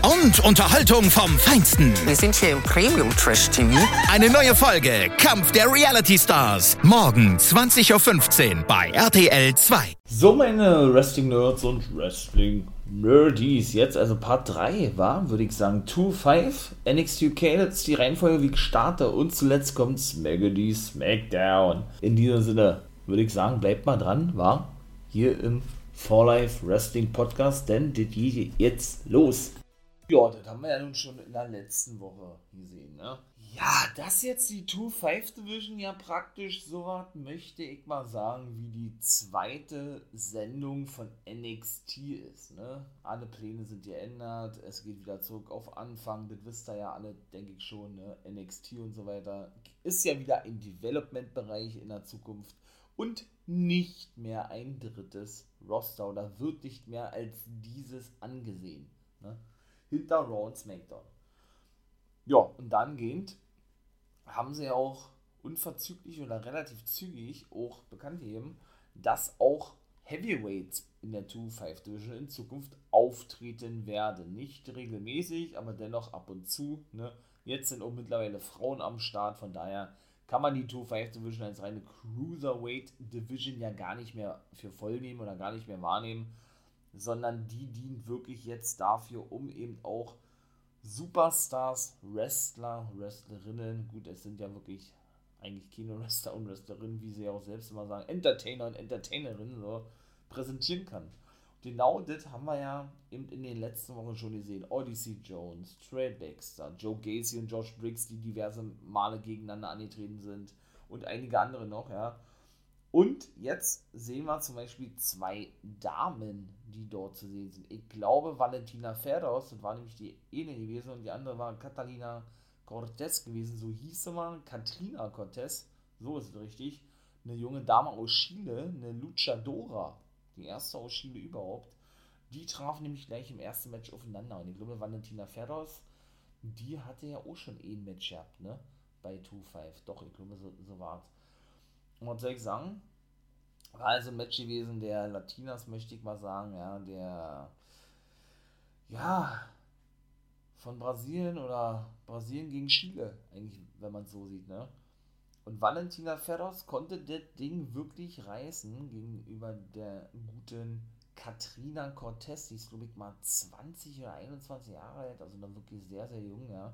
Und Unterhaltung vom Feinsten. Wir sind hier im Premium Trash TV. Eine neue Folge Kampf der Reality Stars. Morgen 20.15 Uhr bei RTL 2. So, meine Wrestling-Nerds und Wrestling-Nerdies. Jetzt also Part 3 war, würde ich sagen, 2-5. NXT UK, das ist die Reihenfolge, wie ich starte. Und zuletzt kommt Smaggedy Smackdown. In diesem Sinne würde ich sagen, bleibt mal dran, war hier im For Life Wrestling Podcast, denn das geht jetzt los. Ja, das haben wir ja nun schon in der letzten Woche gesehen, ne? Ja, das jetzt die 2-5 Division ja praktisch so was, möchte ich mal sagen, wie die zweite Sendung von NXT ist, ne? Alle Pläne sind geändert, es geht wieder zurück auf Anfang, das wisst ihr ja alle, denke ich schon, ne? NXT und so weiter. Ist ja wieder ein Development-Bereich in der Zukunft und nicht mehr ein drittes Roster oder wird nicht mehr als dieses angesehen. Ne? Hinter Raw und SmackDown. Ja, und dann gehend haben sie auch unverzüglich oder relativ zügig auch bekannt gegeben, dass auch Heavyweights in der 2-5 Division in Zukunft auftreten werden. Nicht regelmäßig, aber dennoch ab und zu. Ne? Jetzt sind auch mittlerweile Frauen am Start, von daher kann man die 2-5 Division als reine Cruiserweight Division ja gar nicht mehr für voll nehmen oder gar nicht mehr wahrnehmen, sondern die dient wirklich jetzt dafür, um eben auch Superstars, Wrestler, Wrestlerinnen, gut, es sind ja wirklich eigentlich Kino-Wrestler und Wrestlerinnen, wie sie ja auch selbst immer sagen, Entertainer und Entertainerinnen so präsentieren kann. Genau das haben wir ja eben in den letzten Wochen schon gesehen. Odyssey Jones, Trey Baxter, Joe Gacy und Josh Briggs, die diverse Male gegeneinander angetreten sind und einige andere noch, ja. Und jetzt sehen wir zum Beispiel zwei Damen, die dort zu sehen sind. Ich glaube, Valentina Ferros, das war nämlich die eine gewesen, und die andere war Catalina Cortez gewesen, so hieß sie mal, Katrina Cortez, so ist es richtig. Eine junge Dame aus Chile, eine Luchadora, die erste aus Chile überhaupt. Die trafen nämlich gleich im ersten Match aufeinander. Und ich glaube, Valentina Ferros, die hatte ja auch schon ein Match gehabt, ne? Bei 2-5. Doch, ich glaube, so, so war es. Und was soll ich sagen? Also ein Match gewesen der Latinas, möchte ich mal sagen, ja, der, ja, von Brasilien oder Brasilien gegen Chile, eigentlich, wenn man es so sieht, ne? Und Valentina Ferros konnte das Ding wirklich reißen gegenüber der guten Katrina Cortez, die ist, glaube ich, mal 20 oder 21 Jahre alt, also dann wirklich sehr, sehr jung, ja.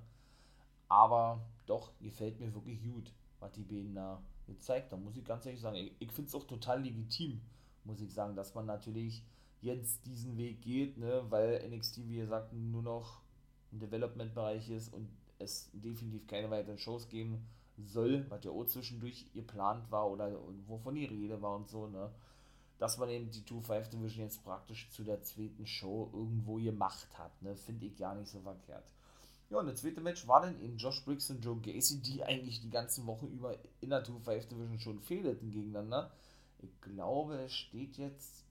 Aber doch, gefällt mir wirklich gut, was die beiden da gezeigt haben, muss ich ganz ehrlich sagen. Ich, ich finde es auch total legitim, muss ich sagen, dass man natürlich jetzt diesen Weg geht, ne, weil NXT, wie gesagt, nur noch ein Development-Bereich ist und es definitiv keine weiteren Shows geben soll, was ja auch zwischendurch geplant war oder wovon die Rede war und so, ne, dass man eben die 2-5 Division jetzt praktisch zu der zweiten Show irgendwo gemacht hat, ne, finde ich gar nicht so verkehrt. Ja, und das zweite Match war dann eben Josh Briggs und Joe Gacy, die eigentlich die ganzen Wochen über in der 2-5 Division schon fehlten gegeneinander. Ich glaube, es steht jetzt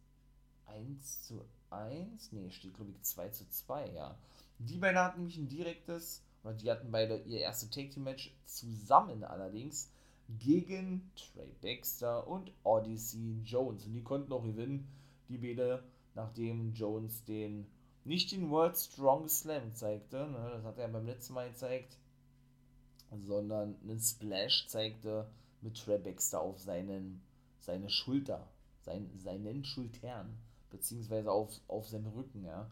1 zu 1. Ne, steht glaube ich 2 zu 2, ja. Die beiden hatten nämlich ein direktes, oder die hatten beide ihr erstes Take Team Match zusammen allerdings gegen Trey Baxter und Odyssey Jones. Und die konnten auch gewinnen, die beide, nachdem Jones den nicht den World Strongest Slam zeigte, ne, das hat er beim letzten Mal gezeigt, sondern einen Splash zeigte mit Trey Baxter auf seinen, seine Schulter, sein, seinen Schultern, beziehungsweise auf, auf seinen Rücken, ja.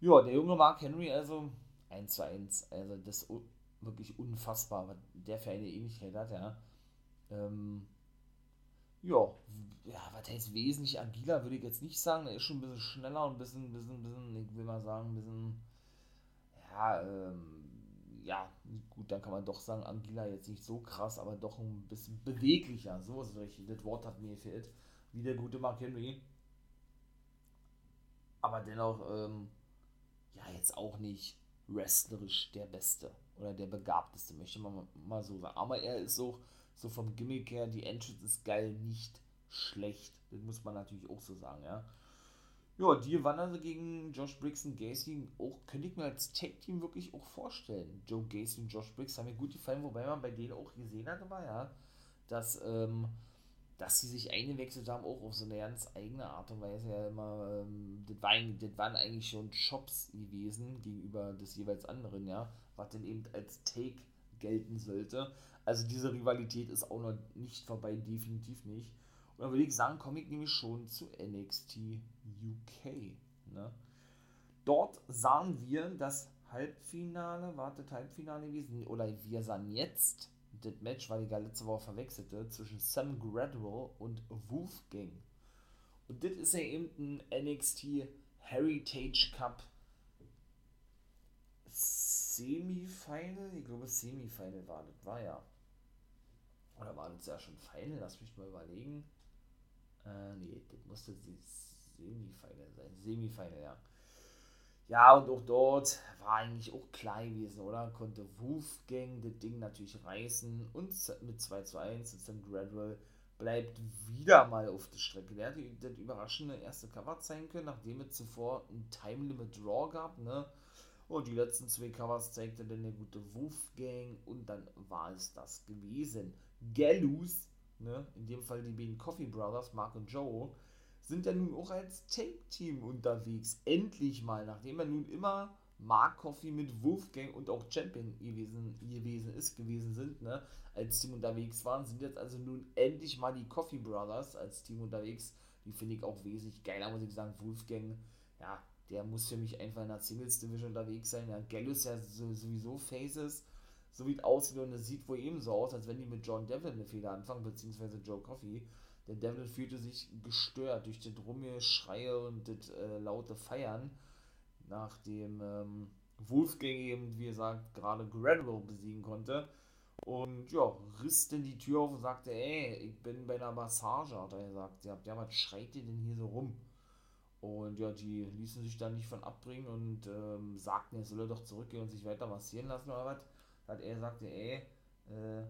Ja, der junge Mark Henry, also 1 zu 1, also das ist wirklich unfassbar, was der für eine Ähnlichkeit hat, ja. Ähm, ja, ja, was heißt wesentlich agiler, würde ich jetzt nicht sagen. Er ist schon ein bisschen schneller und ein bisschen, bisschen, bisschen, ich will mal sagen, ein bisschen, ja, ähm, ja, gut, dann kann man doch sagen, Angela jetzt nicht so krass, aber doch ein bisschen beweglicher. So ist es richtig. Das Wort hat mir gefehlt. Wie der gute Mark Henry. Aber dennoch, ähm, ja jetzt auch nicht wrestlerisch der Beste oder der Begabteste, möchte man mal so sagen. Aber er ist auch so vom Gimmick her, die Entrance ist geil, nicht schlecht. Das muss man natürlich auch so sagen, ja. Ja, die waren also gegen Josh Briggs und Gacy auch, könnte ich mir als Tag-Team wirklich auch vorstellen. Joe Gacy und Josh Briggs haben mir gut gefallen, wobei man bei denen auch gesehen hat, war ja, dass, ähm, dass sie sich eingewechselt haben, auch auf so eine ganz eigene Art und Weise. Ja, immer, ähm, das, war, das waren eigentlich schon Shops gewesen gegenüber des jeweils anderen, ja, was denn eben als Take gelten sollte. Also diese Rivalität ist auch noch nicht vorbei, definitiv nicht. Und dann würde ich sagen, komme ich nämlich schon zu NXT UK. Ne? Dort sahen wir das Halbfinale, wartet Halbfinale gewesen, oder wir sahen jetzt das Match, weil ich ja letzte Woche verwechselte, zwischen Sam Gradwell und Wolfgang. Und das ist ja eben ein NXT Heritage Cup Semifinal, ich glaube Semifinal war das, war ja. Oder war das ja schon Final? Lass mich mal überlegen. Äh, nee, das musste die Semifinal sein. Semifinal, ja. Ja, und auch dort war eigentlich auch klein gewesen, oder? Konnte Wolfgang das Ding natürlich reißen und mit 2 zu 1 und Sam Gradwell bleibt wieder mal auf der Strecke. Der hat das überraschende erste Cover zeigen können, nachdem es zuvor ein Time Limit Draw gab, ne? Und die letzten zwei Covers zeigte dann der gute Wolfgang und dann war es das gewesen. Gallus ne, in dem Fall die beiden Coffee Brothers, Mark und Joe, sind ja nun auch als Take-Team unterwegs. Endlich mal, nachdem er nun immer Mark Coffee mit Wolfgang und auch Champion gewesen, gewesen ist, gewesen sind, ne, als Team unterwegs waren, sind jetzt also nun endlich mal die Coffee Brothers als Team unterwegs. Die finde ich auch wesentlich geiler, muss ich sagen. Wolfgang, ja, der muss für mich einfach in der Singles Division unterwegs sein. Ja, Gallus ja sowieso Faces so wie es aussieht und es sieht wohl eben so aus, als wenn die mit John Devlin eine Fehler anfangen, beziehungsweise Joe Coffey. Der Devlin fühlte sich gestört durch das Schreie und das äh, laute Feiern, nachdem ähm, Wolfgang eben, wie gesagt, gerade Gradwell besiegen konnte. Und ja, riss denn die Tür auf und sagte, ey, ich bin bei einer Massage, hat er gesagt. Ja, was schreit ihr denn hier so rum? Und ja, die ließen sich dann nicht von abbringen und ähm, sagten, er solle doch zurückgehen und sich weiter massieren lassen oder was hat er sagte, ey, äh,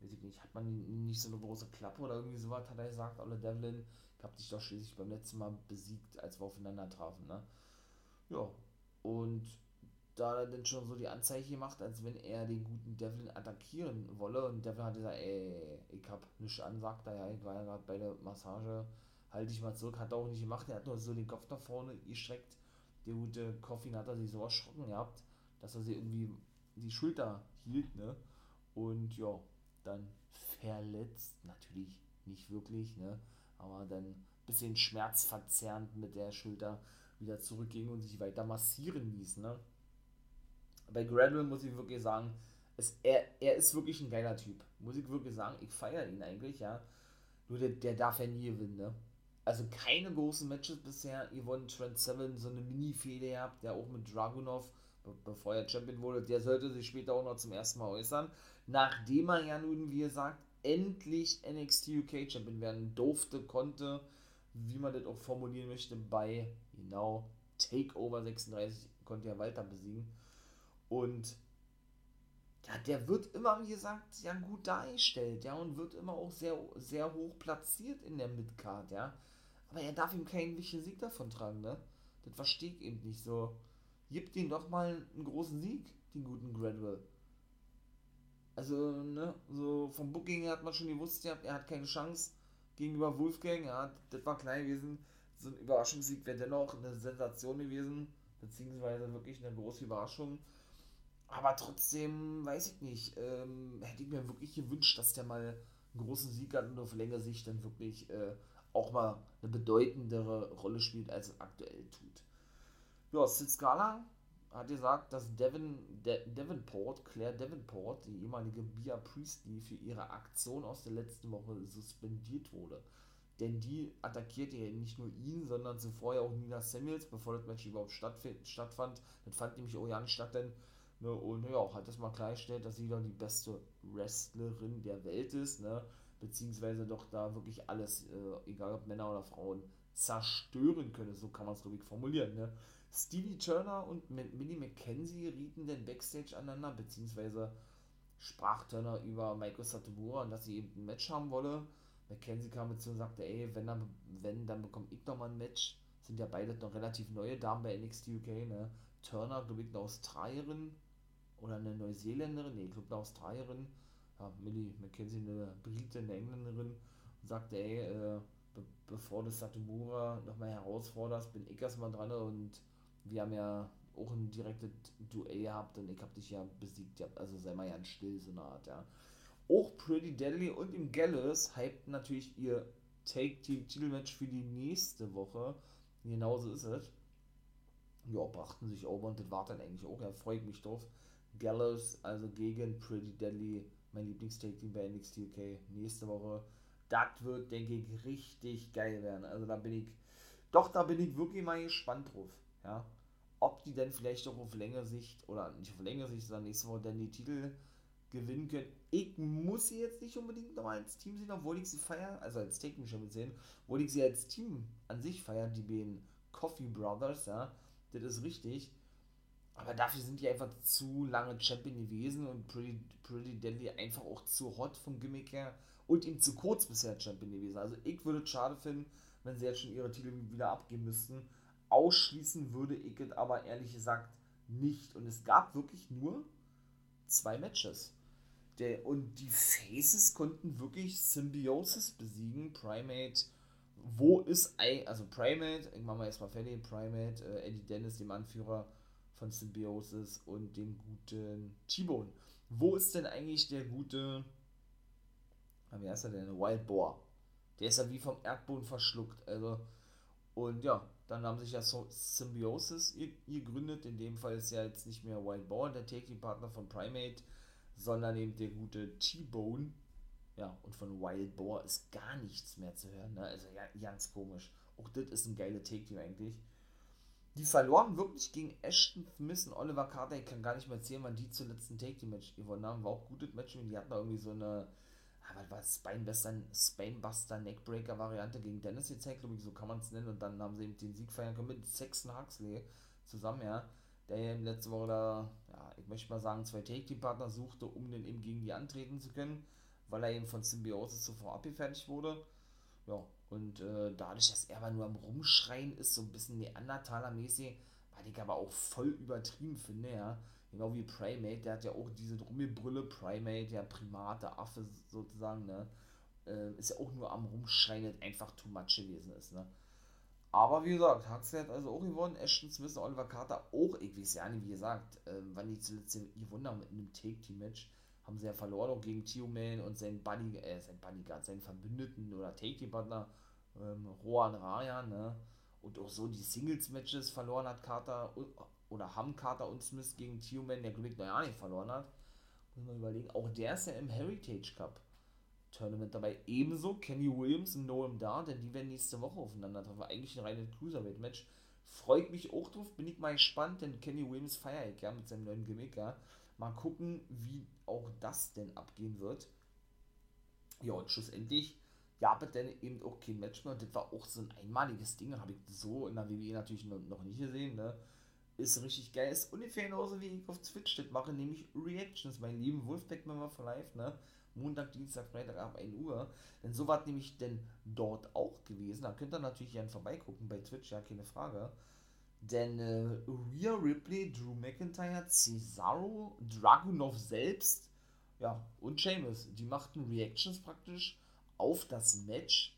weiß ich nicht, hat man nicht so eine große Klappe oder irgendwie sowas, hat er gesagt, Olle Devlin, ich hab dich doch schließlich beim letzten Mal besiegt, als wir aufeinander trafen, ne? Ja, und da er dann schon so die Anzeige gemacht, als wenn er den guten Devlin attackieren wolle und Devlin hat gesagt, ey, ich hab nichts an, sagt er, ja, ich war ja gerade bei der Massage, halte ich mal zurück, hat er auch nicht gemacht, er hat nur so den Kopf nach vorne gestreckt, der gute Coffin hat er sich so erschrocken gehabt, dass er sie irgendwie die Schulter hielt, ne? Und ja, dann verletzt, natürlich nicht wirklich, ne? Aber dann ein bisschen schmerzverzerrend mit der Schulter wieder zurückging und sich weiter massieren ließ, ne? Bei Gradwell muss ich wirklich sagen, es, er, er ist wirklich ein geiler Typ. Muss ich wirklich sagen, ich feiere ihn eigentlich, ja. Nur der, der darf ja nie gewinnen, ne? Also keine großen Matches bisher. Yvonne Trent Seven, so eine Mini-Fehde gehabt, der auch mit Dragunov bevor er Champion wurde, der sollte sich später auch noch zum ersten Mal äußern. Nachdem er ja nun, wie gesagt, endlich NXT UK Champion werden durfte, konnte, wie man das auch formulieren möchte, bei genau Takeover 36 konnte er Walter besiegen. Und ja, der wird immer, wie gesagt, ja gut dargestellt, ja, und wird immer auch sehr, sehr hoch platziert in der Midcard, ja. Aber er darf ihm keinen wichtigen Sieg davon tragen, ne? Das verstehe ich eben nicht so gibt ihm doch mal einen großen Sieg, den guten Gradwell. Also, ne, so vom Booking hat man schon gewusst, er hat keine Chance gegenüber Wolfgang, ja, das war klein gewesen. So ein Überraschungssieg wäre dennoch eine Sensation gewesen, beziehungsweise wirklich eine große Überraschung. Aber trotzdem, weiß ich nicht, ähm, hätte ich mir wirklich gewünscht, dass der mal einen großen Sieg hat und auf längere Sicht dann wirklich äh, auch mal eine bedeutendere Rolle spielt, als es aktuell tut. Ja, Sid Scala hat gesagt, dass Devin, De Davenport, Claire Davenport, die ehemalige Bia Priestley, für ihre Aktion aus der letzten Woche suspendiert wurde. Denn die attackierte ja nicht nur ihn, sondern zuvor ja auch Nina Samuels, bevor das Match überhaupt stattfand. Das fand nämlich auch ja statt, denn ne, und ja, hat das mal klargestellt, dass sie doch die beste Wrestlerin der Welt ist, ne? beziehungsweise doch da wirklich alles, äh, egal ob Männer oder Frauen, zerstören könne, so kann man es ich formulieren. Ne? Stevie Turner und Millie McKenzie rieten denn Backstage aneinander, beziehungsweise sprach Turner über Michael Satomura und dass sie eben ein Match haben wolle. McKenzie kam dazu und sagte, ey, wenn dann, wenn, dann bekomme ich nochmal ein Match. Sind ja beide noch relativ neue Damen bei NXT UK, ne? Turner, glaube ich, eine Australierin oder eine Neuseeländerin, nee, ich glaube eine Australierin. Ja, Millie McKenzie, eine Britin, eine Engländerin, und sagte, ey, äh, be bevor du Satomura nochmal herausforderst, bin ich erstmal dran und wir haben ja auch ein direktes Duell gehabt und ich habe dich ja besiegt, also sei mal ja ein still, so eine Art, ja. Auch Pretty Deadly und im Gallus hypten natürlich ihr Take-Team-Titelmatch für die nächste Woche. Genauso ist es. Ja, brachten sich over und das war dann eigentlich auch, ja, freut mich drauf. Gallows, also gegen Pretty Deadly, mein Lieblings-Take-Team bei NXT UK, nächste Woche. Das wird, denke ich, richtig geil werden. Also da bin ich, doch, da bin ich wirklich mal gespannt drauf, ja ob die denn vielleicht auch auf längere Sicht, oder nicht auf längere Sicht, sondern nächste Woche dann die Titel gewinnen können. Ich muss sie jetzt nicht unbedingt nochmal als Team sehen, obwohl ich sie feiere, also als Taken schon sehen, obwohl ich sie als Team an sich feiere, die beiden Coffee Brothers, ja, das ist richtig. Aber dafür sind die einfach zu lange Champion gewesen und Pretty, Pretty Deadly einfach auch zu hot vom Gimmick her und ihm zu kurz bisher Champion gewesen. Also ich würde es schade finden, wenn sie jetzt schon ihre Titel wieder abgeben müssten. Ausschließen würde ich es aber ehrlich gesagt nicht. Und es gab wirklich nur zwei Matches. Der, und die Faces konnten wirklich Symbiosis besiegen. Primate, wo ist ein, also Primate, mach mal erstmal fertig, Primate, äh, Eddie Dennis, dem Anführer von Symbiosis und dem guten T-Bone. Wo ist denn eigentlich der gute, wie heißt er denn, Wild Boar? Der ist ja wie vom Erdboden verschluckt, also, und ja, dann haben sich ja so Symbiosis gegründet. In dem Fall ist ja jetzt nicht mehr Wild Boar der Taking-Partner von Primate, sondern eben der gute T-Bone. Ja, und von Wild Boar ist gar nichts mehr zu hören. Ne? Also ja, ganz komisch. Auch das ist ein geiler Take-Team eigentlich. Die verloren wirklich gegen Ashton Smith und Oliver Carter. Ich kann gar nicht mehr erzählen, wann die zuletzt ein Take-Team-Match gewonnen haben. War auch gutes Match die hatten da irgendwie so eine aber war Spinebuster, Spinebuster Neckbreaker Variante gegen Dennis gezeigt, glaube ich, so kann man es nennen. Und dann haben sie eben den Sieg feiern können mit Sexton Huxley zusammen, ja. Der ja letzte Woche da, ja, ich möchte mal sagen, zwei Take-Team-Partner suchte, um den eben gegen die antreten zu können, weil er eben von Symbiosis zuvor abgefertigt wurde. Ja, und äh, dadurch, dass er aber nur am Rumschreien ist, so ein bisschen Neandertaler-mäßig, weil ich aber auch voll übertrieben finde, ja Genau wie Primate, der hat ja auch diese Drummelbrille, Primate, der Primat, der Affe sozusagen, ne? Äh, ist ja auch nur am Rumschreien, einfach too much gewesen ist, ne? Aber wie gesagt, Huxley hat also auch gewonnen, Ashton Smith und Oliver Carter auch, ich weiß ja nicht, wie gesagt, äh, wann die zuletzt gewonnen haben mit einem Take-Team-Match, haben sie ja verloren, auch gegen Tio Man und seinen Buddy, äh, sein Bodyguard, seinen Verbündeten oder Take-Team-Partner, ähm, Rohan Rayan, ne? Und auch so die Singles-Matches verloren hat Carter oder haben Carter und Smith gegen Tioman, der Glück noch ja nicht verloren hat. Muss man überlegen. Auch der ist ja im Heritage Cup Tournament dabei. Ebenso Kenny Williams und Noam Dar, denn die werden nächste Woche aufeinander treffen. Eigentlich ein reines Cruiserweight-Match. Freut mich auch drauf, bin ich mal gespannt, denn Kenny Williams feiert ja mit seinem neuen Gimmick, ja. Mal gucken, wie auch das denn abgehen wird. Ja, und schlussendlich gab es denn eben auch kein Match mehr. Das war auch so ein einmaliges Ding, habe ich so in der WWE natürlich noch nicht gesehen, ne ist richtig geil. Ist ungefähr genauso wie ich auf Twitch das mache, nämlich Reactions, mein lieben Wolfpack Member for Life, ne? Montag, Dienstag, Freitag ab 1 Uhr. Denn so war nämlich denn dort auch gewesen. Da könnt ihr natürlich gerne vorbeigucken bei Twitch, ja, keine Frage. Denn äh, Rhea Ripley, Drew McIntyre, Cesaro, Dragunov selbst, ja, und Sheamus, die machten Reactions praktisch auf das Match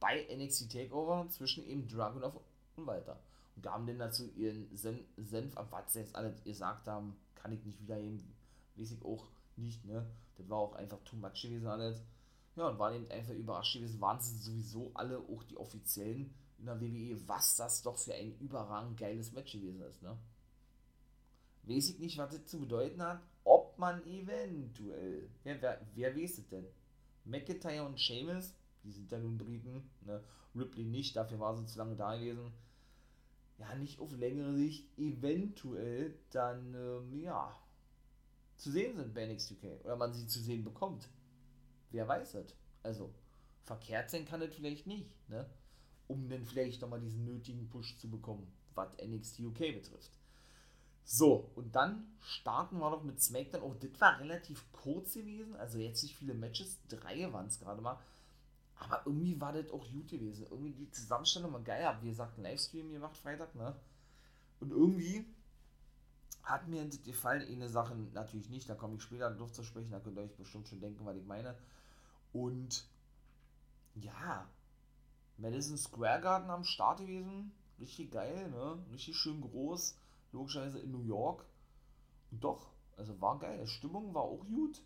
bei NXT Takeover zwischen eben Dragunov und Walter und haben dann dazu ihren Sen Senf ab, was sie jetzt alle gesagt haben, kann ich nicht wiedergeben, weiß ich auch nicht, ne? Das war auch einfach too much gewesen alles. Ja, und waren eben einfach überrascht gewesen, waren sie sowieso alle, auch die Offiziellen in der WWE, was das doch für ein überragend geiles Match gewesen ist, ne? Weiß ich nicht, was das zu bedeuten hat, ob man eventuell, wer, wer, wer weiß es denn? McIntyre und Seamus, die sind ja nun Briten, ne? Ripley nicht, dafür war sie zu lange da gewesen ja, nicht auf längere Sicht eventuell dann, ähm, ja, zu sehen sind bei NXT UK oder man sie zu sehen bekommt. Wer weiß das? Also, verkehrt sein kann das vielleicht nicht, ne? Um dann vielleicht nochmal diesen nötigen Push zu bekommen. was NXT UK betrifft. So, und dann starten wir doch mit SmackDown. Auch das war relativ kurz gewesen, also jetzt nicht viele Matches, drei waren es gerade mal. Aber irgendwie war das auch gut gewesen. Irgendwie die Zusammenstellung war geil. Wie gesagt einen Livestream gemacht Freitag, ne? Und irgendwie hat mir das gefallen. Eine Sache natürlich nicht, da komme ich später drauf zu sprechen, da könnt ihr euch bestimmt schon denken, was ich meine. Und ja, Madison Square Garden am Start gewesen. Richtig geil, ne? Richtig schön groß. Logischerweise in New York. Und doch, also war geil. Stimmung war auch gut.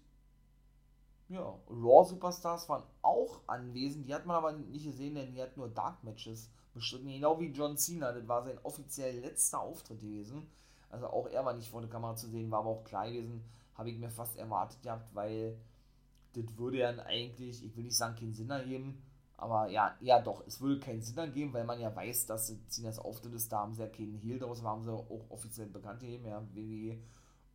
Ja, Raw Superstars waren auch anwesend. Die hat man aber nicht gesehen, denn die hat nur Dark Matches bestritten. Genau wie John Cena. Das war sein offiziell letzter Auftritt gewesen. Also auch er war nicht vor der Kamera zu sehen, war aber auch klein gewesen. Habe ich mir fast erwartet gehabt, weil das würde ja eigentlich, ich will nicht sagen, keinen Sinn ergeben. Aber ja, ja doch, es würde keinen Sinn ergeben, weil man ja weiß, dass Cenas Auftritt ist. Da haben sie ja keinen Heal draus, haben sie auch offiziell bekannt gegeben, ja, WWE.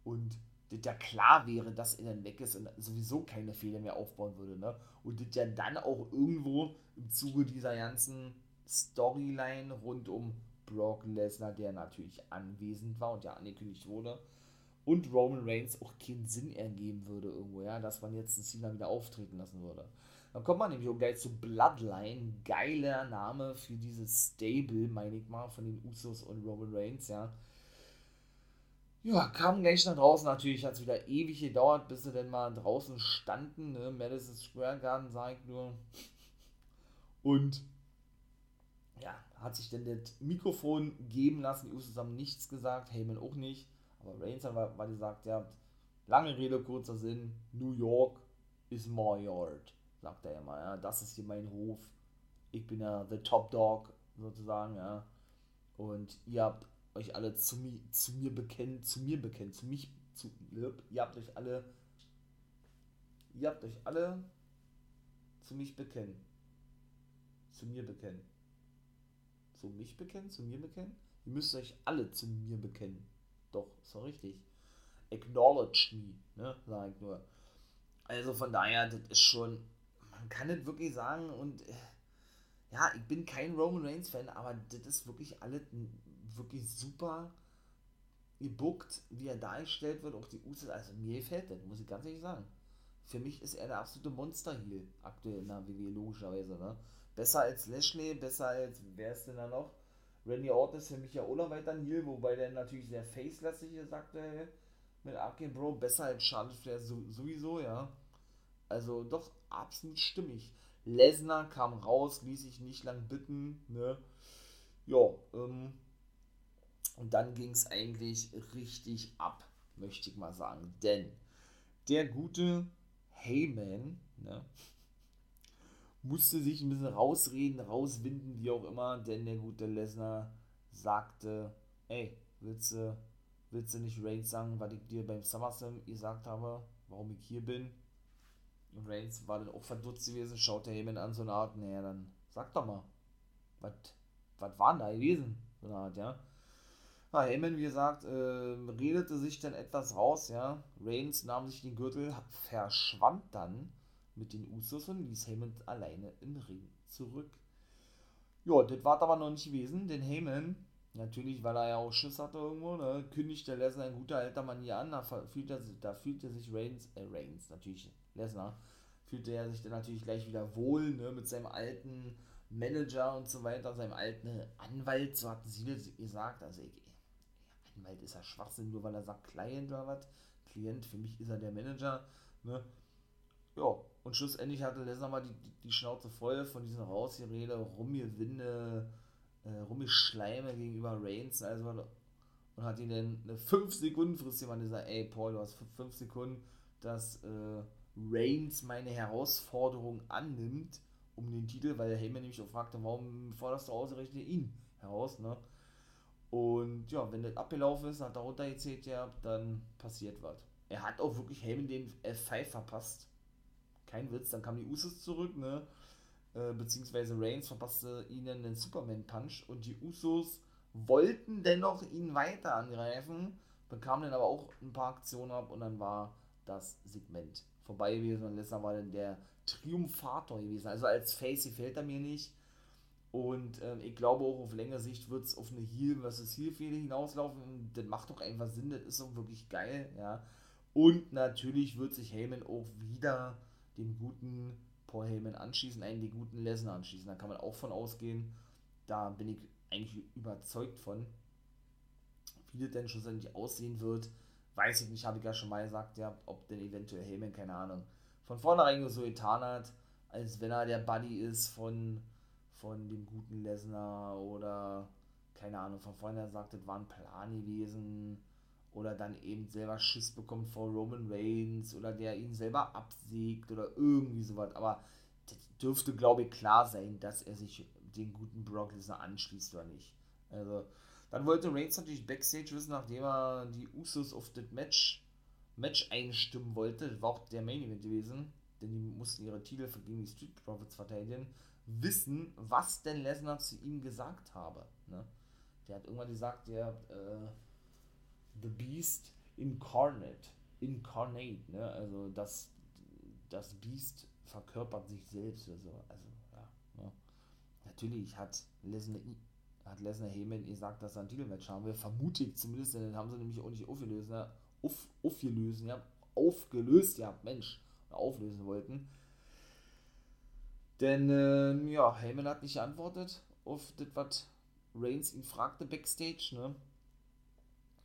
Und das ja klar wäre, dass er dann weg ist und sowieso keine Fehler mehr aufbauen würde, ne? Und das ja dann auch irgendwo im Zuge dieser ganzen Storyline rund um Brock Lesnar, der natürlich anwesend war und ja angekündigt wurde, und Roman Reigns auch keinen Sinn ergeben würde irgendwo, ja, dass man jetzt einen Cena wieder auftreten lassen würde. Dann kommt man nämlich auch gleich zu Bloodline, geiler Name für dieses Stable, meine ich mal, von den Usos und Roman Reigns, ja ja, kam gleich nach draußen. Natürlich hat es wieder ewig gedauert, bis sie denn mal draußen standen. Ne? Madison Square Garden, sag ich nur. Und ja, hat sich denn das Mikrofon geben lassen. Die Usos haben nichts gesagt, Heyman auch nicht. Aber Reigns hat war gesagt, ja, lange Rede, kurzer Sinn. New York is my yard, sagt er immer. Ja, das ist hier mein Hof. Ich bin ja the top dog, sozusagen, ja. Und ihr habt euch alle zu, mi, zu mir bekennen, zu mir bekennen, zu mich, zu, ihr habt euch alle, ihr habt euch alle zu mich bekennen. Zu mir bekennen. Zu mich bekennen, zu mir bekennen? Ihr müsst euch alle zu mir bekennen. Doch, ist doch richtig. Acknowledge me, ne, sag ich nur. Also von daher, das ist schon, man kann es wirklich sagen und äh, ja, ich bin kein Roman Reigns Fan, aber das ist wirklich alles wirklich super gebuckt, wie er dargestellt wird, auch die Usos, also mir gefällt das, muss ich ganz ehrlich sagen. Für mich ist er der absolute Monster-Heel aktuell in der WWE, logischerweise, ne? Besser als Lashley, besser als, wer ist denn da noch? Randy Orton ist für mich ja auch noch weiter ein wobei der natürlich sehr face-lastig ist aktuell mit Arcane Bro, besser als Charlotte Flair sowieso, ja. Also doch absolut stimmig. Lesnar kam raus, ließ sich nicht lang bitten, ne? Ja, ähm, und dann ging es eigentlich richtig ab, möchte ich mal sagen. Denn der gute Heyman ne, musste sich ein bisschen rausreden, rauswinden, wie auch immer, denn der gute Lesnar sagte, ey, willst du, willst du nicht Reigns sagen, was ich dir beim SummerSlam gesagt habe, warum ich hier bin? Und Reigns war dann auch verdutzt gewesen, schaute Heyman an, so eine Art, naja, dann sag doch mal, was war denn da gewesen? So eine Art, ja. Ja, Heyman, wie gesagt, äh, redete sich dann etwas raus, ja. Reigns nahm sich den Gürtel, verschwand dann mit den Usos und ließ Heyman alleine im Ring zurück. Ja, das war aber noch nicht gewesen, denn Heyman, natürlich, weil er ja auch Schiss hatte irgendwo, ne, kündigte Lesnar ein guter alter Mann hier an, da fühlte, da fühlte sich Reigns, äh, Reigns, natürlich, Lesnar, fühlte er sich dann natürlich gleich wieder wohl, ne, mit seinem alten Manager und so weiter, seinem alten Anwalt, so hatten sie gesagt, also ich, Anwalt ist ja Schwachsinn, nur weil er sagt Client oder was. Klient, für mich ist er der Manager. Ne? Ja, und schlussendlich hatte Lesnar mal die, die, die Schnauze voll von diesen Rausgerede, Rumgewinde, äh, Rumgeschleime gegenüber Reigns. Also, und hat ihn dann eine 5 Sekunden Frist jemand gesagt, ey Paul, du hast 5 Sekunden, dass äh, Reigns meine Herausforderung annimmt um den Titel, weil Heyman nämlich auch fragte, warum forderst du ausgerechnet ihn heraus, ne? Und ja, wenn das abgelaufen ist, hat er runtergezählt ja, dann passiert was. Er hat auch wirklich Heyman den F5 verpasst. Kein Witz, dann kam die Usos zurück, ne? Äh, beziehungsweise Reigns verpasste ihnen den Superman-Punch und die Usos wollten dennoch ihn weiter angreifen, bekamen dann aber auch ein paar Aktionen ab und dann war das Segment vorbei gewesen und Lesnar war dann der Triumphator gewesen. Also als Face gefällt er mir nicht Und ähm, ich glaube auch auf längere Sicht wird es auf eine Heal versus Heal-Fehde hinauslaufen. Das macht doch einfach Sinn, das ist auch wirklich geil, ja. Und natürlich wird sich Heyman auch wieder dem guten Paul Heyman anschließen, einen den guten Lesnar anschließen. Da kann man auch von ausgehen. Da bin ich eigentlich überzeugt von. Wie das denn schlussendlich aussehen wird, weiß ich nicht, habe ich ja schon mal gesagt, ja, ob denn eventuell Heyman, keine Ahnung, von vornherein so getan hat, als wenn er der Buddy ist von, von dem guten Lesnar oder keine Ahnung, von vornherein sagt, das war ein Plan gewesen oder dann eben selber Schiss bekommt vor Roman Reigns oder der ihn selber absiegt oder irgendwie sowas. Aber das dürfte, glaube ich, klar sein, dass er sich den guten Brock Lesnar anschließt oder nicht. Also, dann wollte Reigns natürlich Backstage wissen, nachdem er die Usos auf das Match, Match einstimmen wollte. Das war auch der Main Event gewesen, denn die mussten ihre Titel gegen die Street Profits verteidigen. Wissen, was denn Lesnar zu ihm gesagt habe. Ne? Der hat irgendwann gesagt, der äh, The Beast Incarnate. Incarnate, ne? Also das, das Beast verkörpert sich selbst oder so. Also, ja. Ne? Natürlich hat Lesnar hat Lesnar Heyman gesagt, dass er ein Titelmatch haben will. Vermute zumindest, denn dann haben sie nämlich auch nicht aufgelöst, ne? Auf, aufgelöst, ja. Aufgelöst, ja, Mensch, auflösen wollten. Denn, äh, ja, Heyman hat nicht geantwortet auf das, was Reigns ihn fragte backstage, ne?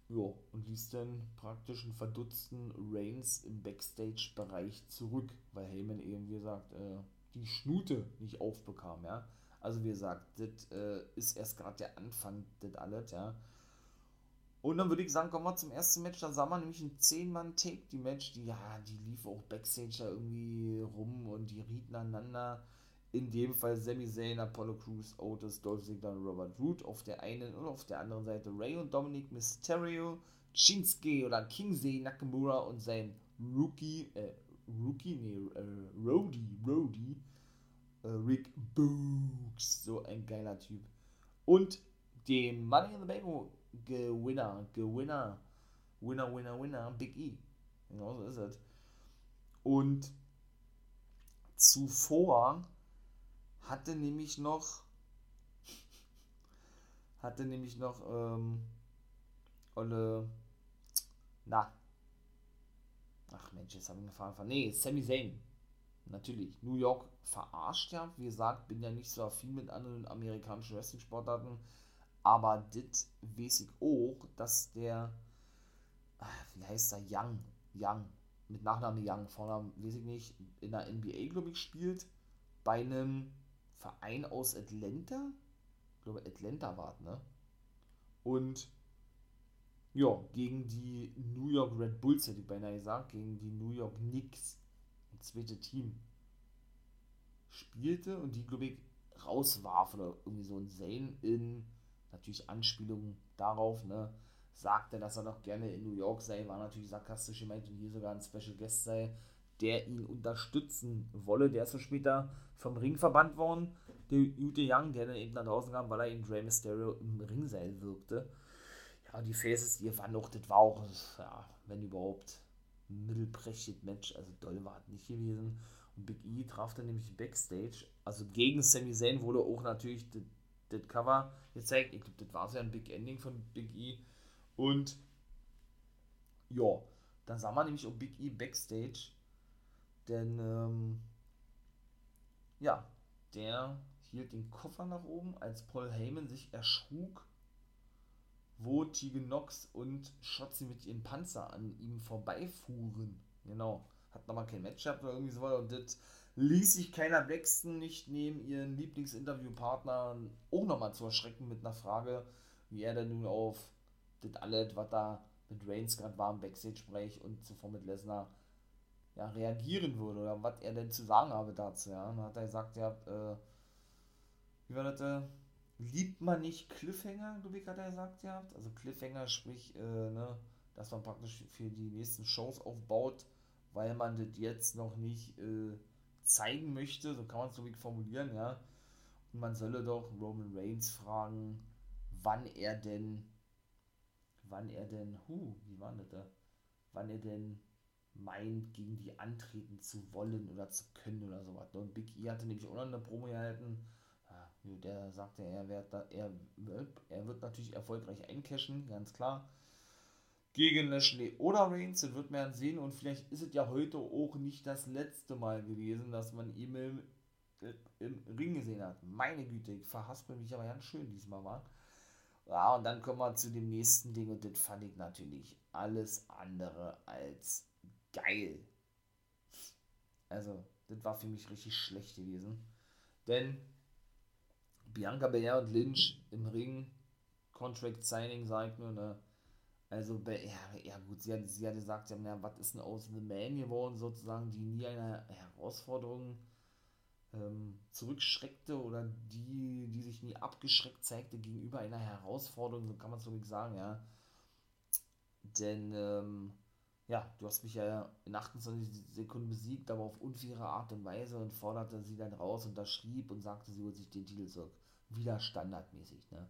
Ja, und ließ dann praktisch einen verdutzten Reigns im Backstage-Bereich zurück, weil Heyman eben, wie gesagt, äh, die Schnute nicht aufbekam, ja. Also wie gesagt, das äh, ist erst gerade der Anfang, das alles, ja. Und dann würde ich sagen, kommen wir zum ersten Match. Da sah man nämlich ein 10-Mann-Take, die Match, die, ja, die lief auch Backstage da irgendwie rum und die rieten aneinander. In dem Fall Sami Zayn, Apollo Crews, Otis, Dolph Ziggler und Robert Root. Auf der einen und auf der anderen Seite Ray und Dominic Mysterio, Shinsuke oder Kingsey Nakamura und sein Rookie, äh, Rookie, nee, äh, Rody, Rody, äh, Rick Books, so ein geiler Typ. Und dem Money in the Bank Gewinner, Gewinner, Winner, Winner, Winner, Big E. Genau so ist es. Und zuvor hatte nämlich noch hatte nämlich noch ähm, Olle na ach Mensch, jetzt haben wir gefahren. Nee, Sami Zayn. Natürlich. New York verarscht ja. Wie gesagt, bin ja nicht so affin mit anderen amerikanischen Wrestling-Sportarten. Aber das weiß ich auch, dass der, ah, wie heißt er, Young, Young, mit Nachname Young, Vornamen weiß ich nicht, in der NBA, glaube ich, spielt, bei einem Verein aus Atlanta, ich glaube Atlanta war ne? Und ja, gegen die New York Red Bulls hätte ich beinahe gesagt, gegen die New York Knicks, das zweite Team, spielte und die, glaube ich, rauswarf oder irgendwie so ein Zane in natürlich Anspielungen darauf, ne, sagte, dass er noch gerne in New York sei, war natürlich sarkastisch gemeint und hier sogar ein Special Guest sei, der ihn unterstützen wolle. Der ist so später vom Ring verbannt worden, der Ute Young, der dann eben nach draußen kam, weil er eben Rey Mysterio im Ringseil wirkte. Ja, die Faces, die waren noch, das war auch, ja, wenn überhaupt, ein mittelprächtiges Match, also doll war es nicht gewesen. Und Big E traf dann nämlich Backstage, also gegen Sami Zayn wurde auch natürlich das das Cover gezeigt. Ich glaube, das war so ein Big Ending von Big E. Und ja, dann sah man nämlich auch Big E Backstage. Denn ähm, ja, der hielt den Koffer nach oben, als Paul Heyman sich erschrug, wo Tegan Nox und Shotzi mit ihren Panzer an ihm vorbeifuhren. Genau. Hat nochmal kein Match gehabt oder irgendwie so. Und das ließ sich keiner Braxton nicht neben ihren Lieblingsinterviewpartner auch nochmal zu erschrecken mit einer Frage, wie er denn nun auf das alles, was da mit Reigns gerade war im Backstage-Bereich und zuvor mit Lesnar ja, reagieren würde oder was er denn zu sagen habe dazu. Ja. dann hat er gesagt, ja, äh, wie war das? Äh, liebt man nicht Cliffhanger, glaube ich, hat er gesagt, ja. Also Cliffhanger, sprich, äh, ne, dass man praktisch für die nächsten Shows aufbaut, weil man das jetzt noch nicht äh, zeigen möchte, so kann man es so wie formulieren, ja. Und man solle doch Roman Reigns fragen, wann er denn, wann er denn, hu, wie war das da? Wann er denn meint, gegen die antreten zu wollen oder zu können oder sowas. Und Big E hatte nämlich auch noch eine Promo gehalten, Der sagte, er wird, da, er, er wird natürlich erfolgreich eincashen, ganz klar. Gegen Lashley oder Reigns, das wird man sehen. Und vielleicht ist es ja heute auch nicht das letzte Mal gewesen, dass man ihn im, im Ring gesehen hat. Meine Güte, ich verhaspel mich aber ganz schön diesmal war. Ja, und dann kommen wir zu dem nächsten Ding und das fand ich natürlich alles andere als geil. Also, das war für mich richtig schlecht gewesen. Denn Bianca Belair und Lynch im Ring, Contract Signing, sagt nur, ne? Also, ja, ja gut, sie hat, sie hat gesagt, ja, was ist denn aus The Man geworden, sozusagen, die nie eine Herausforderung ähm, zurückschreckte oder die, die sich nie abgeschreckt zeigte gegenüber einer Herausforderung, so kann man es wirklich sagen, ja. Denn, ähm, ja, du hast mich ja in 28 Sekunden besiegt, aber auf unfaire Art und Weise und forderte sie dann raus, und schrieb und sagte, sie holt sich den Titel zurück. Wieder standardmäßig, ne?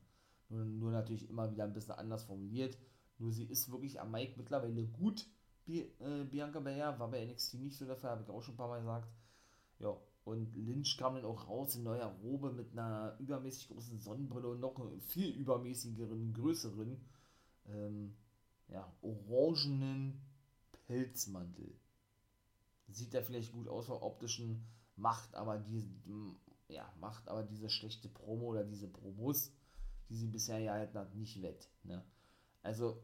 Nur, nur natürlich immer wieder ein bisschen anders formuliert. Nur sie ist wirklich am Mike mittlerweile gut. äh, Bianca Belair war bei NXT nicht so der Fall, habe ich auch schon ein paar Mal gesagt. Ja, und Lynch kam dann auch raus in neuer Robe mit einer übermäßig großen Sonnenbrille und noch viel übermäßigeren, größeren, ähm, ja, orangenen Pelzmantel. Sieht ja vielleicht gut aus vom optischen, macht aber diese, ja, macht aber diese schlechte Promo oder diese Promos, die sie bisher ja halt nicht wett. Ne? Also,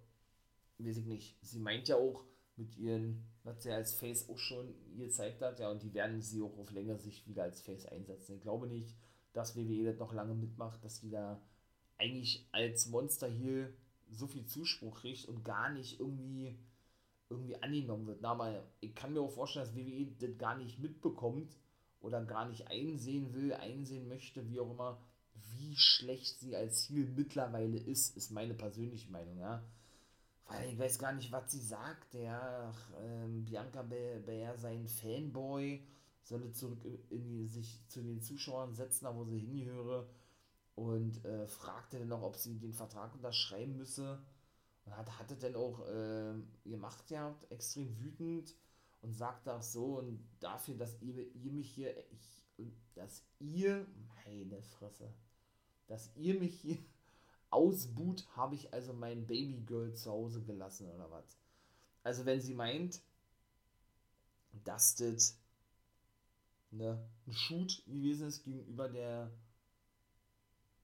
weiß ich nicht. Sie meint ja auch mit ihren, was sie als Face auch schon gezeigt hat, ja, und die werden sie auch auf längere Sicht wieder als Face einsetzen. Ich glaube nicht, dass WWE das noch lange mitmacht, dass die da eigentlich als Monster hier so viel Zuspruch kriegt und gar nicht irgendwie irgendwie angenommen wird. Na, aber ich kann mir auch vorstellen, dass WWE das gar nicht mitbekommt oder gar nicht einsehen will, einsehen möchte, wie auch immer, wie schlecht sie als Ziel mittlerweile ist, ist meine persönliche Meinung, ja. Weil ich weiß gar nicht, was sie sagt, ja. Ähm, Bianca Belair, sein Fanboy, solle zurück in die, sich zu den Zuschauern setzen, da wo sie hingehöre. Und äh, fragte dann noch, ob sie den Vertrag unterschreiben müsse. Und hat, hatte dann auch äh, gemacht, ja, extrem wütend und sagte auch so, und dafür, dass ihr, ihr mich hier, ich, dass ihr, meine Fresse, dass ihr mich hier ausbuht, habe ich also mein Babygirl zu Hause gelassen oder was. Also wenn sie meint, dass das ne, ein Shoot gewesen ist gegenüber der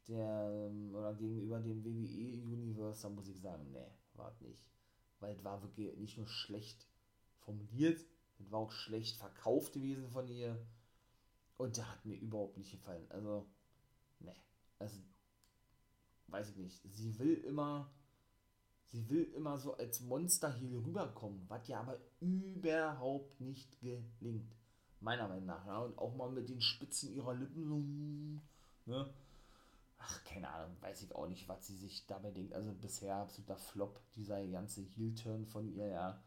der ähm, oder gegenüber dem WWE Universe, dann muss ich sagen, nee, war nicht. Weil es war wirklich nicht nur schlecht formuliert, es war auch schlecht verkauft gewesen von ihr. Und der hat mir überhaupt nicht gefallen. Also, ne. Also, weiß ich nicht. Sie will immer, sie will immer so als Monster hier rüberkommen, was ja aber überhaupt nicht gelingt. Meiner Meinung nach. Ja. Und auch mal mit den Spitzen ihrer Lippen ne? Ach, keine Ahnung, weiß ich auch nicht, was sie sich dabei denkt. Also bisher absoluter Flop, dieser ganze Heel-Turn von ihr, ja.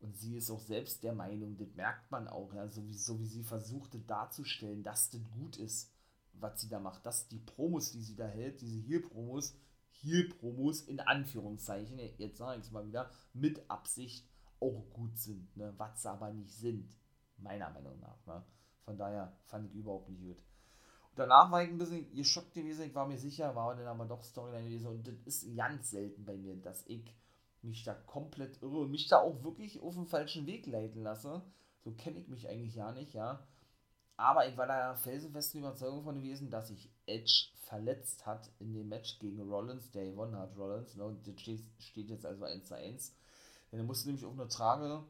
Und sie ist auch selbst der Meinung, das merkt man auch, ja, so wie, so wie sie versuchte darzustellen, dass das gut ist, was sie da macht. Dass die Promos, die sie da hält, diese Heel-Promos, Heel-Promos in Anführungszeichen, jetzt sage ich es mal wieder, mit Absicht auch gut sind, ne? was sie aber nicht sind, meiner Meinung nach. Ne? Von daher fand ich überhaupt nicht gut. Danach war ich ein bisschen geschockt gewesen, ich war mir sicher, war dann aber doch Storyline gewesen und das ist ganz selten bei mir, dass ich mich da komplett irre und mich da auch wirklich auf den falschen Weg leiten lasse. So kenne ich mich eigentlich ja nicht, ja. Aber ich war da felsenfesten Überzeugung von gewesen, dass sich Edge verletzt hat in dem Match gegen Rollins, der gewonnen hat, Rollins. Ne, und das steht, jetzt also 1 zu 1. Denn er musste nämlich auf eine Trage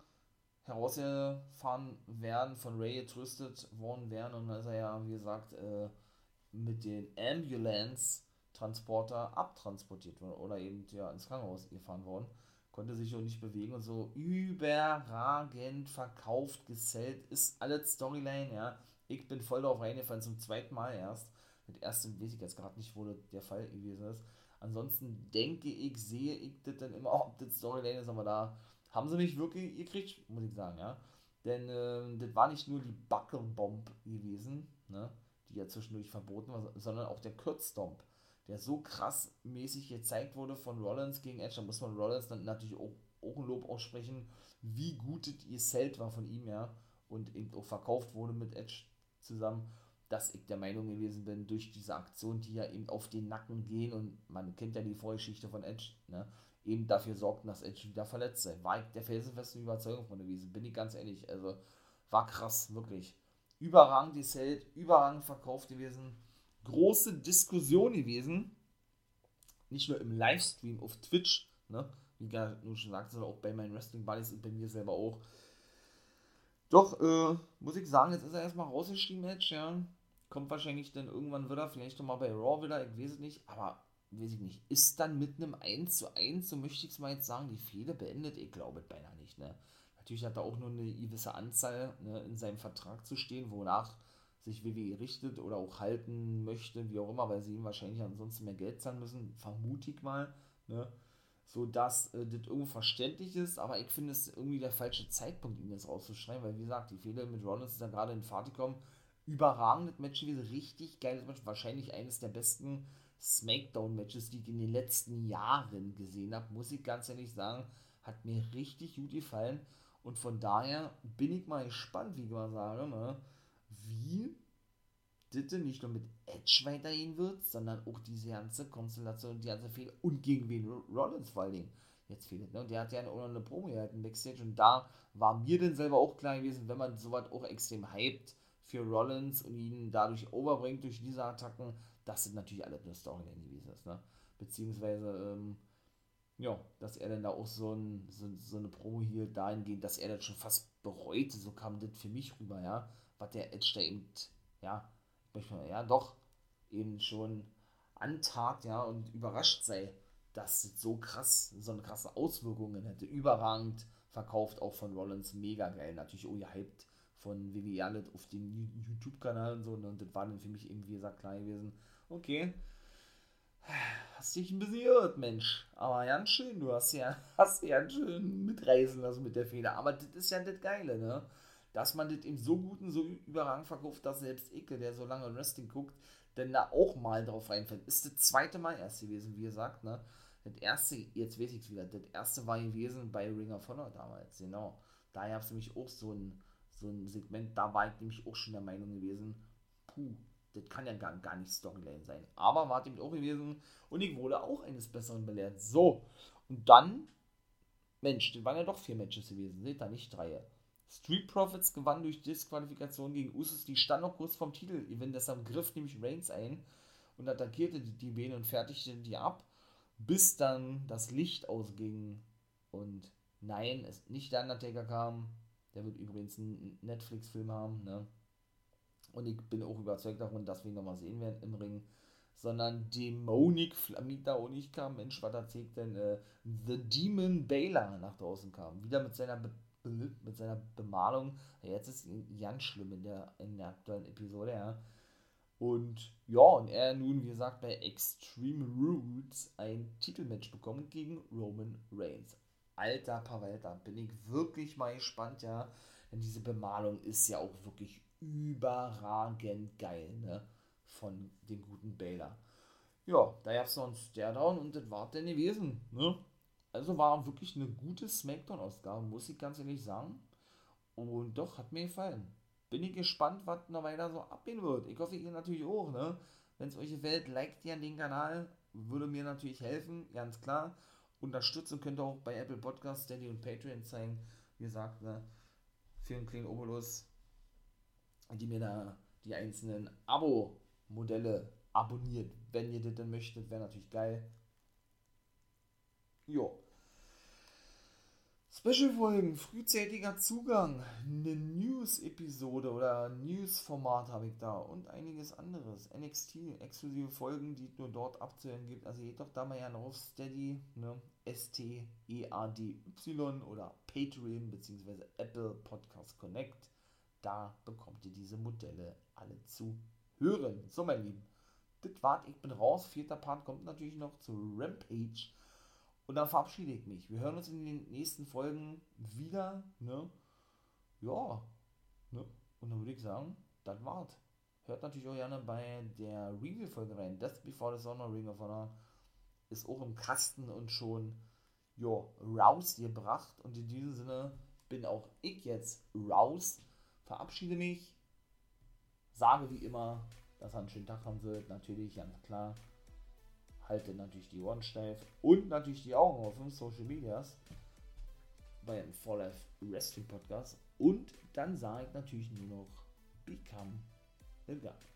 herausgefahren werden, von Ray getröstet worden werden und dann ist er ja, wie gesagt, äh, mit den Ambulance-Transporter abtransportiert worden oder eben ja ins Krankenhaus gefahren worden. Konnte sich auch nicht bewegen und so überragend verkauft, gesellt, ist alles Storyline, ja. Ich bin voll darauf reingefallen, zum zweiten Mal erst. Mit ersten weiß ich jetzt gerade nicht, wo der Fall gewesen ist. Ansonsten denke ich, sehe ich das dann immer, ob das Storyline ist, aber da haben sie mich wirklich gekriegt, muss ich sagen, ja. Denn äh, das war nicht nur die Buckelbomb gewesen, ne, die ja zwischendurch verboten war, sondern auch der Kurzstomp, der so krass mäßig gezeigt wurde von Rollins gegen Edge. Da muss man Rollins dann natürlich auch, auch ein Lob aussprechen, wie gut das ihr Zelt war von ihm, ja. Und eben auch verkauft wurde mit Edge zusammen. dass ich der Meinung gewesen bin, durch diese Aktion, die ja eben auf den Nacken gehen und man kennt ja die Vorgeschichte von Edge, ne, eben dafür sorgten, dass Edge wieder verletzt sei. War ich der felsenfesten Überzeugung von gewesen, bin ich ganz ehrlich. Also war krass, wirklich. Überragend gesellt, überragend verkauft gewesen. Große Diskussion gewesen. Nicht nur im Livestream auf Twitch, ne, wie du schon sagst, sondern auch bei meinen Wrestling Buddies und bei mir selber auch. Doch, äh, muss ich sagen, jetzt ist er erstmal rausgeschrieben, Edge, ja. Kommt wahrscheinlich dann irgendwann wieder, vielleicht nochmal bei Raw wieder, ich weiß es nicht, aber weiß ich nicht, ist dann mit einem 1 zu 1, so möchte ich es mal jetzt sagen, die Fehde beendet? Ich glaube es beinahe nicht, ne? Natürlich hat er auch nur eine gewisse Anzahl ne, in seinem Vertrag zu stehen, wonach sich WWE richtet oder auch halten möchte, wie auch immer, weil sie ihm wahrscheinlich ansonsten mehr Geld zahlen müssen, vermute ich mal, ne? so dass äh, das irgendwo verständlich ist, aber ich finde es irgendwie der falsche Zeitpunkt, ihn jetzt rauszuschreiben, weil wie gesagt, die Fehler mit Rollins ist ja gerade in Fahrt gekommen, überragendes Match gewesen, richtig geiles Match, wahrscheinlich eines der besten Smackdown-Matches, die ich in den letzten Jahren gesehen habe, muss ich ganz ehrlich sagen, hat mir richtig gut gefallen und von daher bin ich mal gespannt, wie ich mal sage, ne, wie das nicht nur mit Edge weitergehen wird, sondern auch diese ganze Konstellation, die ganze Fehler und gegen wen Rollins vor allen Dingen jetzt fehlt. Ne? Und der hat ja auch noch eine Promo gehalten, Backstage und da war mir denn selber auch klar gewesen, wenn man sowas auch extrem hypt für Rollins und ihn dadurch overbringt durch diese Attacken, das natürlich alles nur Storyline gewesen ist. Ne? Beziehungsweise, ähm, ja, dass er dann da auch so, ein, so, so eine Promo hier dahingehend, dass er das schon fast bereute, so kam das für mich rüber, ja, was der Edge da eben, ja, ja, doch eben schon antagt, ja, und überrascht sei, dass es so krass, so eine krasse Auswirkungen hätte. Überragend verkauft, auch von Rollins, mega geil. Natürlich auch gehypt von WWE alles auf dem YouTube-Kanal und so. Und das war dann für mich eben, wie gesagt, klar gewesen. Okay, hast dich ein bisschen irrt, Mensch. Aber ganz schön, du hast ja, hast ja ganz schön mitreisen lassen mit der Feder. Aber das ist ja das Geile, ne? dass man das eben so gut und so überragend verkauft, dass selbst Icke, der so lange Wrestling guckt, denn da auch mal drauf reinfällt. Ist das zweite Mal erst gewesen, wie gesagt, ne? Das erste, jetzt weiß ich es wieder, das erste war gewesen bei Ring of Honor damals, genau. Da gab es nämlich auch so ein, so ein Segment, da war ich nämlich auch schon der Meinung gewesen, puh, das kann ja gar, gar nicht Storyline sein. Aber war eben auch gewesen und ich wurde auch eines Besseren belehrt. So, und dann, Mensch, das waren ja doch vier Matches gewesen, seht ihr, nicht drei. Street Profits gewann durch Disqualifikation gegen Usus. Die stand noch kurz vom Titel-Event, deshalb griff nämlich Reigns ein und attackierte die, die Bene und fertigte die ab, bis dann das Licht ausging und nein, es nicht der Undertaker kam. Der wird übrigens einen Netflix-Film haben, ne? Und ich bin auch überzeugt davon, dass wir ihn nochmal sehen werden im Ring. Sondern Dämonik Flamita und ich kam, Mensch, was erzählt denn? Äh, The Demon Baylor nach draußen kam. Wieder mit seiner Be mit seiner Bemalung. Jetzt ist ganz schlimm in der, in der aktuellen Episode, ja. Und ja, und er nun, wie gesagt, bei Extreme Roots ein Titelmatch bekommen gegen Roman Reigns. Alter Pavelta, bin ich wirklich mal gespannt, ja. Denn diese Bemalung ist ja auch wirklich überragend geil, ne? Von dem guten Baylor. Ja, da gab es noch einen Stairdown und das war dann gewesen, ne? Also war wirklich eine gute Smackdown-Ausgabe, muss ich ganz ehrlich sagen. Und doch, hat mir gefallen. Bin ich gespannt, was noch weiter so abgehen wird. Ich hoffe, ihr natürlich auch, ne? Wenn es euch gefällt, liked ihr den Kanal. Würde mir natürlich helfen, ganz klar. Unterstützen könnt ihr auch bei Apple Podcasts, Steady und Patreon sein. Wie gesagt, ne? Einen kleinen Obolus, die mir da die einzelnen Abo-Modelle abonniert. Wenn ihr das denn möchtet, wäre natürlich geil. Jo. Special-Folgen, frühzeitiger Zugang, eine News-Episode oder News-Format habe ich da und einiges anderes. NXT, exklusive Folgen, die nur dort abzuhören gibt. Also geht doch da mal gerne auf Steady, ne? S-T-E-A-D-Y oder Patreon bzw. Apple Podcast Connect. Da bekommt ihr diese Modelle alle zu hören. So, mein Lieben, das war's. Ich bin raus. Vierter Part kommt natürlich noch zu Rampage. Und dann verabschiede ich mich. Wir hören uns in den nächsten Folgen wieder. Ne? Ja. Ne? Und dann würde ich sagen, das war's. Hört natürlich auch gerne bei der Review-Folge rein. Death Before the Honor Ring of Honor ist auch im Kasten und schon jo, rausgebracht. Und in diesem Sinne bin auch ich jetzt raus. Verabschiede mich. sage wie immer, dass er einen schönen Tag haben wird. Natürlich, ganz klar. Halte natürlich die Ohren steif und natürlich die Augen auf den Social Medias beim For Life Wrestling Podcast. Und dann sage ich natürlich nur noch Become a Guy.